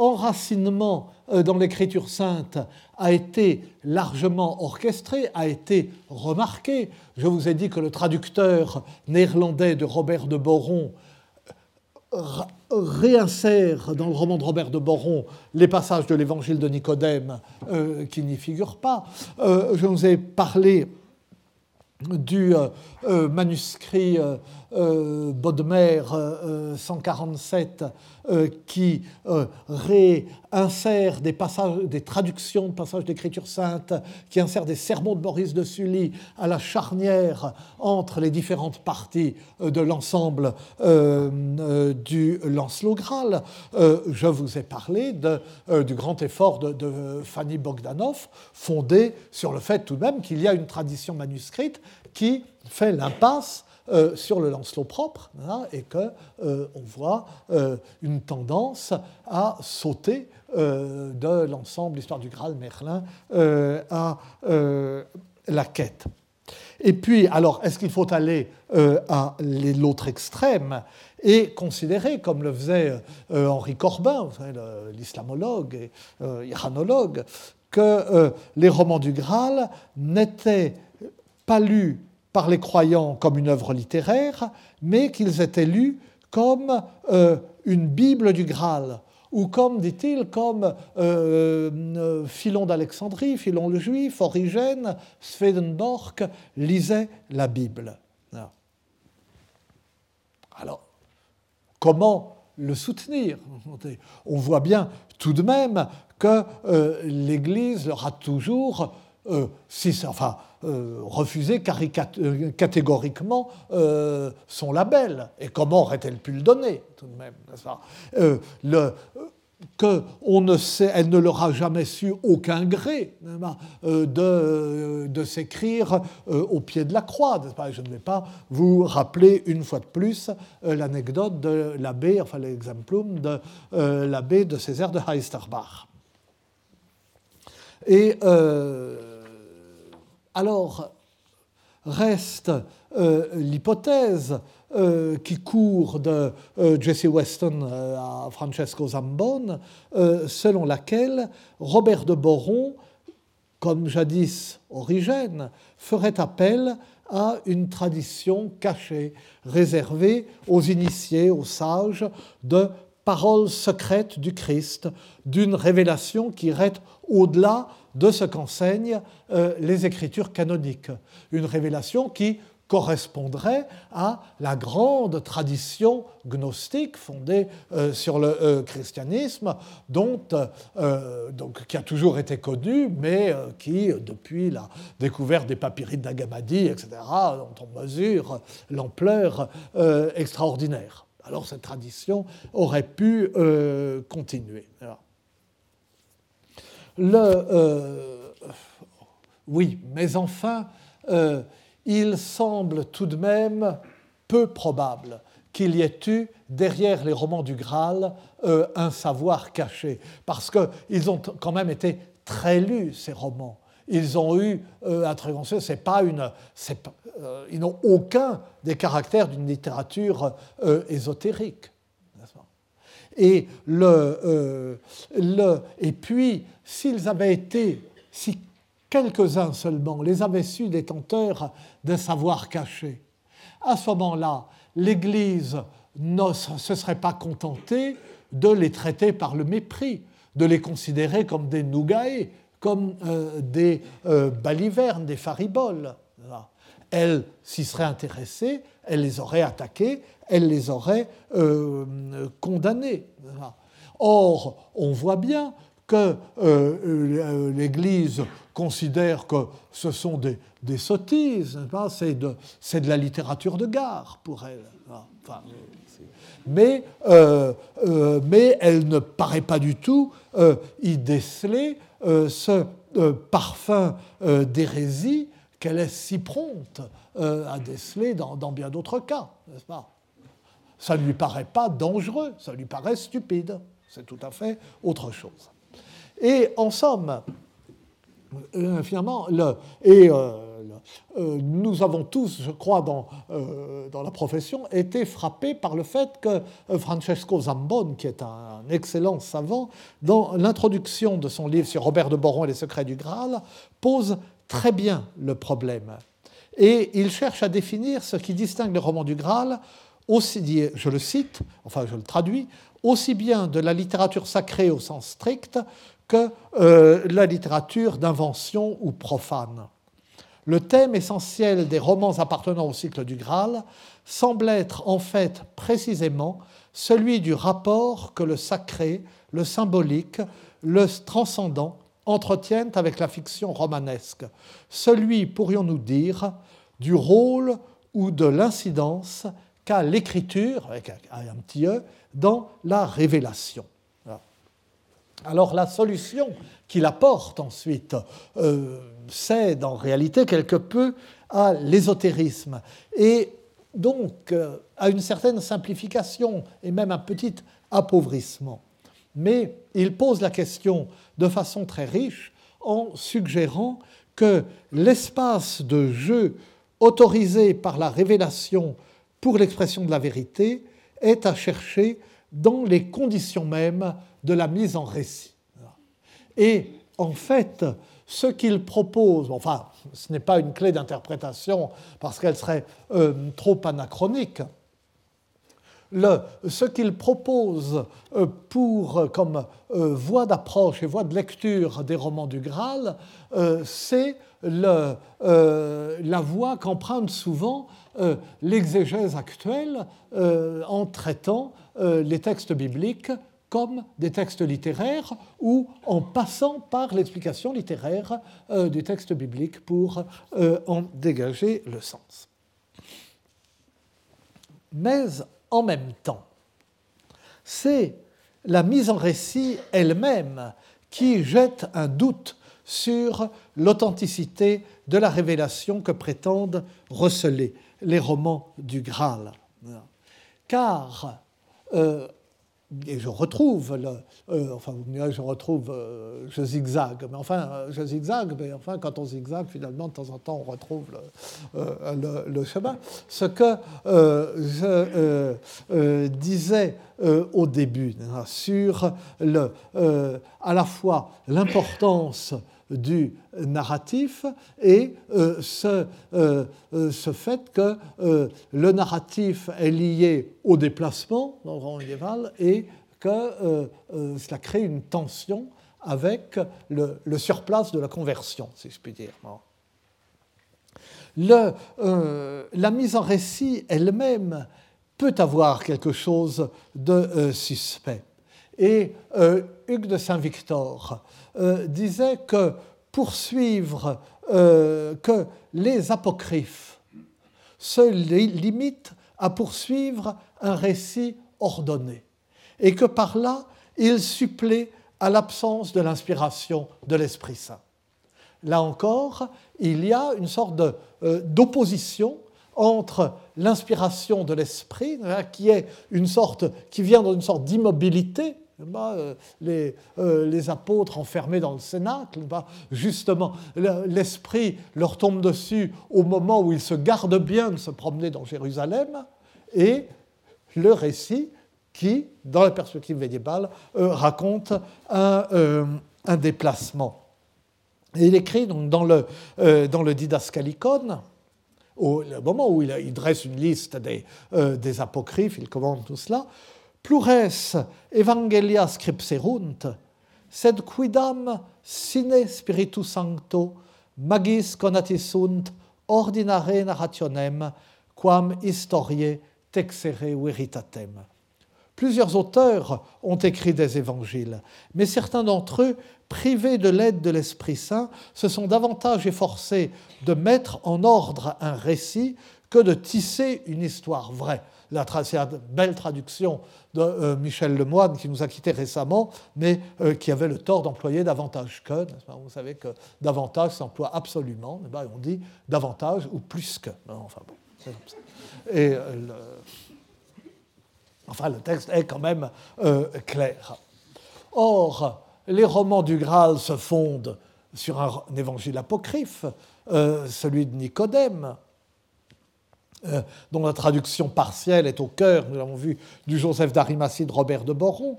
Speaker 2: enracinement euh, dans l'écriture sainte a été largement orchestré, a été remarqué. Je vous ai dit que le traducteur néerlandais de Robert de Boron euh, réinsère dans le roman de Robert de Boron les passages de l'évangile de Nicodème euh, qui n'y figurent pas. je vous ai parlé du manuscrit Bodmer 147 qui réinsère des, passages, des traductions de passages d'écriture sainte, qui insère des sermons de Maurice de Sully à la charnière entre les différentes parties de l'ensemble du Lancelot Graal. je vous ai parlé de, du grand effort de, de Fanny Bogdanov, fondé sur le fait tout de même qu'il y a une tradition manuscrite qui fait l'impasse euh, sur le Lancelot propre hein, et qu'on euh, voit euh, une tendance à sauter de l'ensemble l'histoire du Graal Merlin à la quête. Et puis, alors, est-ce qu'il faut aller à l'autre extrême et considérer, comme le faisait Henri Corbin, l'islamologue et iranologue, que les romans du Graal n'étaient pas lus par les croyants comme une œuvre littéraire, mais qu'ils étaient lus comme euh, une Bible du Graal, ou comme, dit-il, comme euh, euh, Philon d'Alexandrie, Philon le Juif, Origène, Swedenborg lisaient la Bible. Alors, comment le soutenir? On voit bien tout de même que l'Église leur a toujours, si, enfin, euh, refuser euh, catégoriquement euh, son label. Et comment aurait-elle pu le donner, tout de même le, que on ne sait, elle ne leur a jamais su aucun gré de, de s'écrire au pied de la croix. Je ne vais pas vous rappeler une fois de plus l'anecdote de l'abbé, enfin l'exemplum de l'abbé de Césaire de Heisterbach. Et alors, reste euh, l'hypothèse euh, qui court de euh, Jesse Weston à Francesco Zambon, selon laquelle Robert de Boron, comme jadis Origène, ferait appel à une tradition cachée, réservée aux initiés, aux sages, de paroles secrètes du Christ, d'une révélation qui irait au-delà de ce qu'enseignent euh, les écritures canoniques. Une révélation qui correspondrait à la grande tradition gnostique fondée euh, sur le euh, christianisme, dont, donc, qui a toujours été connue, mais qui, depuis la découverte des papyrides d'Agamadi, etc., dont on mesure l'ampleur extraordinaire. Alors cette tradition aurait pu continuer. Euh, oui, mais enfin, euh, il semble tout de même peu probable qu'il y ait eu derrière les romans du Graal euh, un savoir caché, parce qu'ils ont quand même été très lus, ces romans. Ils ont eu c'est pas ils n'ont aucun des caractères d'une littérature ésotérique. Et, le, le, et puis, s'ils avaient été, si quelques-uns seulement les avaient su détenteurs d'un savoir caché, à ce moment-là, l'Église ne se serait pas contentée de les traiter par le mépris, de les considérer comme des nougae, comme euh, des euh, balivernes, des fariboles. Elle s'y serait intéressée, elle les aurait attaqués, elle les aurait euh, condamnés. Or, on voit bien que euh, euh, l'Église considère que ce sont des, sottises, c'est de, de, la littérature de gare pour elle. mais, euh, mais, elle ne paraît pas du tout y déceler ce parfum d'hérésie qu'elle est si prompte à déceler dans, bien d'autres cas, n'est-ce pas? Ça ne lui paraît pas dangereux, ça lui paraît stupide. C'est tout à fait autre chose. Et en somme, euh, finalement, euh, euh, nous avons tous, je crois, dans, dans, la profession, été frappés par le fait que Francesco Zambon, qui est un, excellent savant, dans l'introduction de son livre sur Robert de Boron et les secrets du Graal, pose très bien le problème. Et il cherche à définir ce qui distingue le roman du Graal, aussi, je le cite, enfin je le traduis, aussi bien de la littérature sacrée au sens strict que euh, la littérature d'invention ou profane. le thème essentiel des romans appartenant au cycle du Graal semble être en fait précisément celui du rapport que le sacré, le symbolique, le transcendant entretiennent avec la fiction romanesque, celui, pourrions-nous dire, du rôle ou de l'incidence qu'a l'écriture, avec un petit e, dans la révélation. Alors la solution qu'il apporte ensuite euh, cède en réalité quelque peu à l'ésotérisme et donc euh, à une certaine simplification et même un petit appauvrissement. Mais il pose la question de façon très riche en suggérant que l'espace de jeu autorisé par la révélation pour l'expression de la vérité est à chercher dans les conditions mêmes de la mise en récit. Et en fait, ce qu'il propose, enfin, ce n'est pas une clé d'interprétation parce qu'elle serait euh, trop anachronique, ce qu'il propose euh, pour, euh, comme voie d'approche et voie de lecture des romans du Graal, c'est la voie qu'emprunte souvent l'exégèse actuelle en traitant les textes bibliques comme des textes littéraires ou en passant par l'explication littéraire euh, du texte biblique pour euh, en dégager le sens. Mais en même temps, c'est la mise en récit elle-même qui jette un doute sur l'authenticité de la révélation que prétendent receler les romans du Graal. Car euh, et je retrouve, le, euh, enfin je retrouve, euh, je zigzague, mais enfin je zigzague, mais enfin quand on zigzague, finalement de temps en temps on retrouve le, euh, chemin. Ce que je disais au début hein, sur le, à la fois l'importance du narratif et ce, ce, fait que le narratif est lié au déplacement dans le roman médiéval et que euh, euh, cela crée une tension avec le, surplace de la conversion, si je puis dire. Euh, la mise en récit elle-même peut avoir quelque chose de suspect. Et Hugues de Saint-Victor disait que poursuivre que les apocryphes se limitent à poursuivre un récit ordonné et que par là, il supplée à l'absence de l'inspiration de l'Esprit Saint. Là encore, il y a une sorte euh, d'opposition entre l'inspiration de l'esprit, hein, qui est une sorte, qui vient dans une sorte d'immobilité, euh, les, euh, les, apôtres enfermés dans le cénacle, justement, l'esprit leur tombe dessus au moment où ils se gardent bien de se promener dans Jérusalem, et le récit qui, dans la perspective médiévale, euh, raconte euh, un, déplacement. Et il écrit donc dans le, euh, Didascalicon, au moment où il, dresse une liste des, des, apocryphes, il commande tout cela, plures evangelia scripserunt, sed quidam sine spiritu sancto magis conatisunt ordinare narrationem quam historiae texere veritatem. Plusieurs auteurs ont écrit des évangiles, mais certains d'entre eux, privés de l'aide de l'Esprit Saint, se sont davantage efforcés de mettre en ordre un récit que de tisser une histoire vraie. Une belle traduction de euh, Michel Lemoine qui nous a quittés récemment, mais euh, qui avait le tort d'employer davantage que. Vous savez que davantage s'emploie absolument. On dit davantage ou plus que. Enfin bon, Et euh, Enfin, le texte est quand même clair. Or, les romans du Graal se fondent sur un, évangile apocryphe, celui de Nicodème, euh, dont la traduction partielle est au cœur, nous l'avons vu, du Joseph d'Arimathie de Robert de Boron,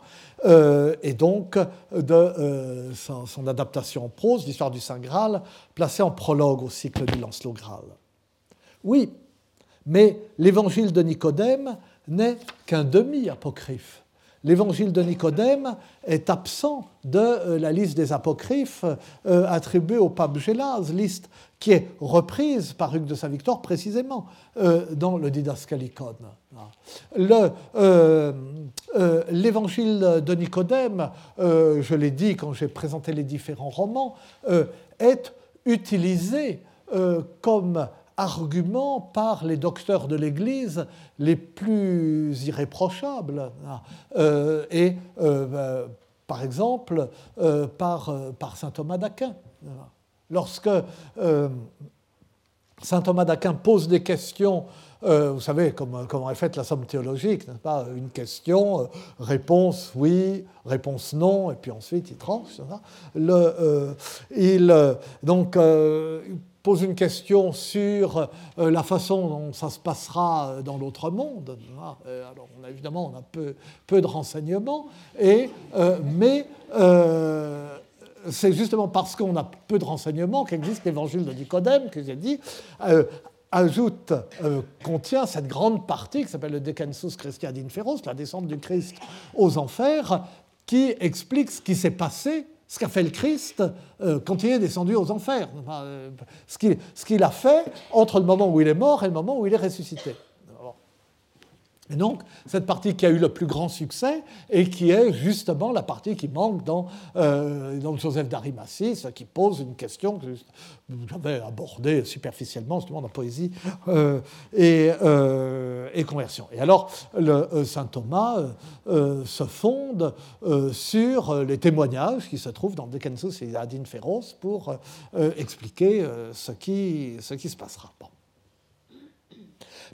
Speaker 2: et donc de son, son, adaptation en prose, l'histoire du Saint Graal, placée en prologue au cycle du Lancelot Graal. Oui, mais l'évangile de Nicodème n'est qu'un demi-apocryphe. L'évangile de Nicodème est absent de euh, la liste des apocryphes euh, attribuée au pape Gélase, liste qui est reprise par Hugues de Saint-Victor précisément euh, dans le Didascalicon. L'évangile de Nicodème, je l'ai dit quand j'ai présenté les différents romans, est utilisé comme argument par les docteurs de l'Église les plus irréprochables. Euh, et euh, bah, par exemple, euh, par, par, saint Thomas d'Aquin. Lorsque saint Thomas d'Aquin pose des questions vous savez comment, comment, est faite la somme théologique, pas? Une question, réponse oui, réponse non, et puis ensuite il tranche. Il, donc, pose une question sur euh, la façon dont ça se passera euh, dans l'autre monde. Euh, alors, on a, évidemment, on a peu, peu de renseignements, et, mais c'est justement parce qu'on a peu de renseignements qu'existe l'évangile de Nicodème, que j'ai dit, ajoute, contient cette grande partie qui s'appelle le Decensus Christiani Inferos, la descente du Christ aux enfers, qui explique ce qui s'est passé ce qu'a fait le Christ euh, quand il est descendu aux enfers, euh, ce qu'il a fait entre le moment où il est mort et le moment où il est ressuscité. Et donc, cette partie qui a eu le plus grand succès et qui est justement la partie qui manque dans, euh, Joseph d'Arimathie, qui pose une question que j'avais abordée superficiellement, justement, dans poésie euh, et, euh, conversion. Et alors, le saint Thomas se fonde sur les témoignages qui se trouvent dans Decensus et Adin Féros pour expliquer ce qui, ce qui se passera.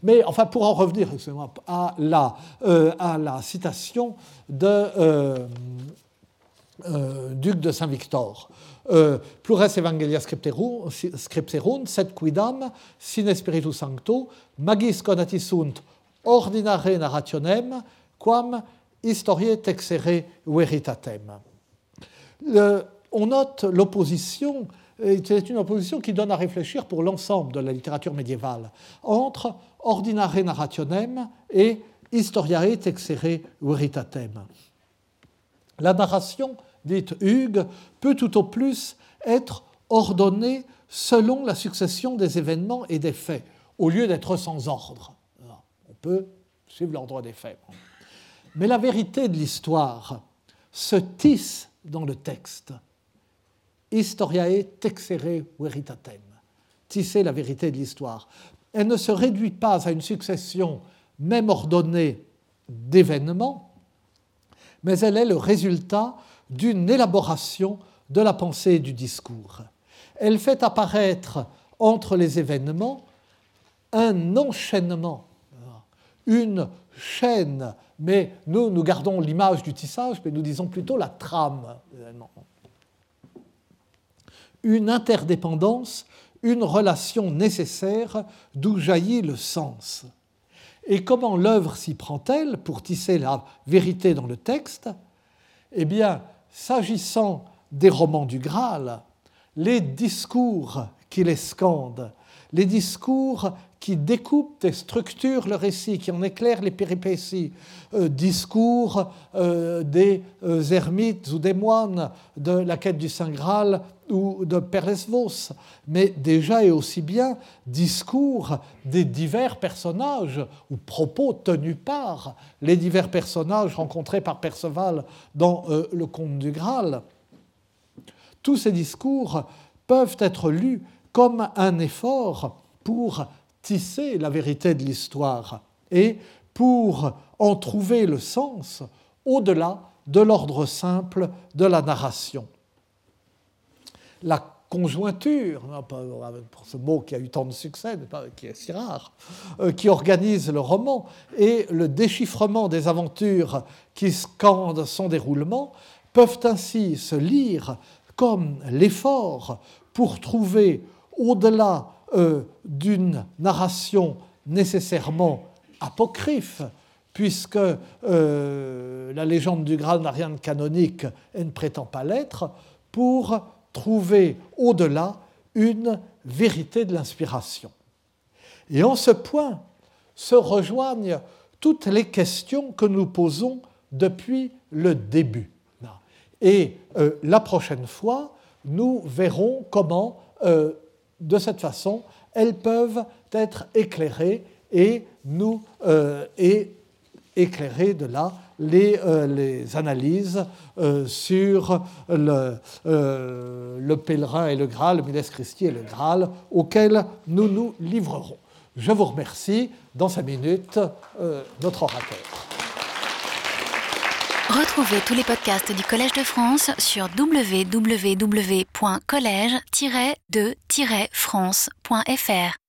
Speaker 2: Mais enfin, pour en revenir à la, euh, à la citation de euh, euh, Duc de Saint-Victor, plures evangelia scripterunt, sed quidam sine spiritu sancto magis conatisunt ordinare narrationem quam historiae texere veritatem. on note l'opposition c'est une opposition qui donne à réfléchir pour l'ensemble de la littérature médiévale entre ordinare narrationem et historiae texere veritatem. La narration, dit Hugues, peut tout au plus être ordonnée selon la succession des événements et des faits, au lieu d'être sans ordre. On peut suivre l'ordre des faits. Mais la vérité de l'histoire se tisse dans le texte. Historiae texere veritatem. Tisser la vérité de l'histoire elle ne se réduit pas à une succession même ordonnée d'événements, mais elle est le résultat d'une élaboration de la pensée et du discours. Elle fait apparaître entre les événements un enchaînement, une chaîne, mais nous, nous gardons l'image du tissage, mais nous disons plutôt la trame. Une interdépendance une relation nécessaire d'où jaillit le sens. Et comment l'œuvre s'y prend-elle pour tisser la vérité dans le texte? Eh bien, s'agissant des romans du Graal, les discours qui les scandent, les discours qui découpe et structure le récit, qui en éclaire les péripéties, euh, discours euh, des euh, ermites ou des moines de la quête du Saint Graal ou de Peresvos, mais déjà et aussi bien discours des divers personnages ou propos tenus par les divers personnages rencontrés par Perceval dans le conte du Graal. Tous ces discours peuvent être lus comme un effort pour tisser la vérité de l'histoire et pour en trouver le sens au-delà de l'ordre simple de la narration. La conjointure, pour ce mot qui a eu tant de succès, qui est si rare, euh, qui organise le roman, et le déchiffrement des aventures qui scandent son déroulement, peuvent ainsi se lire comme l'effort pour trouver au-delà euh, d'une narration nécessairement apocryphe, puisque euh, la légende du Graal n'a rien de canonique et ne prétend pas l'être, pour trouver au-delà une vérité de l'inspiration. Et en ce point se rejoignent toutes les questions que nous posons depuis le début. Et la prochaine fois, nous verrons comment, de cette façon, elles peuvent être éclairées et nous et éclairer de là les, les analyses sur le, le, pèlerin et le Graal, le Miles Christi et le Graal, auxquels nous nous livrerons. Je vous remercie. Dans cinq minutes, euh, notre orateur.
Speaker 1: Retrouvez tous les podcasts du Collège de France sur www.collège-de-france.fr.